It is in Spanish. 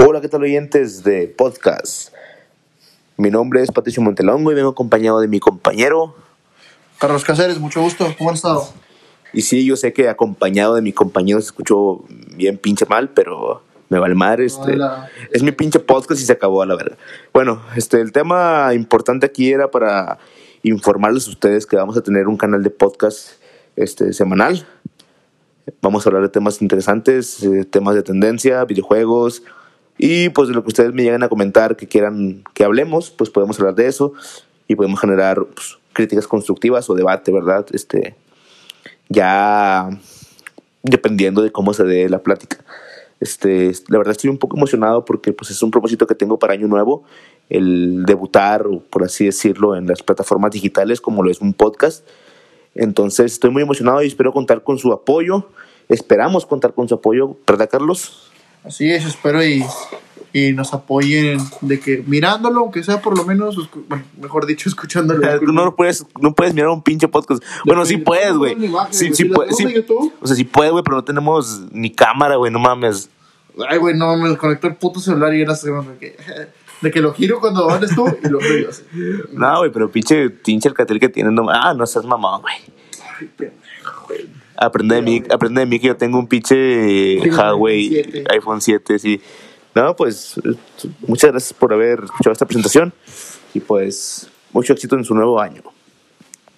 Hola, ¿qué tal oyentes de podcast? Mi nombre es Patricio Montelongo y vengo acompañado de mi compañero. Carlos Cáceres, mucho gusto. ¿Cómo han estado? Y sí, yo sé que acompañado de mi compañero se escuchó bien pinche mal, pero me vale madre. Este, Hola. es mi pinche podcast y se acabó a la verga. Bueno, este, el tema importante aquí era para informarles a ustedes que vamos a tener un canal de podcast este, semanal. Vamos a hablar de temas interesantes, eh, temas de tendencia, videojuegos y pues de lo que ustedes me lleguen a comentar que quieran que hablemos, pues podemos hablar de eso y podemos generar pues, críticas constructivas o debate, ¿verdad? Este, ya dependiendo de cómo se dé la plática. Este, la verdad estoy un poco emocionado porque pues es un propósito que tengo para año nuevo, el debutar, por así decirlo, en las plataformas digitales como lo es un podcast. Entonces estoy muy emocionado y espero contar con su apoyo. Esperamos contar con su apoyo, ¿verdad, Carlos? Así es, espero y, y nos apoyen de que mirándolo, aunque sea por lo menos, bueno, mejor dicho, escuchándolo. Tú no lo puedes, no puedes mirar un pinche podcast. Bueno, sí puedes, güey. Sí, sí, puedes, sí. O sea, sí puedes, güey, pero no tenemos ni cámara, güey, no mames. Ay, güey, no, me conectó el puto celular y era así, que, de que lo giro cuando hables tú y lo giro así. No, güey, pero pinche, pinche el catel que tienen. No, ah, no seas mamón, güey. Aprende de mí, aprende de mí que yo tengo un pinche Huawei iPhone 7. iPhone 7, sí. No, pues muchas gracias por haber escuchado esta presentación y pues mucho éxito en su nuevo año.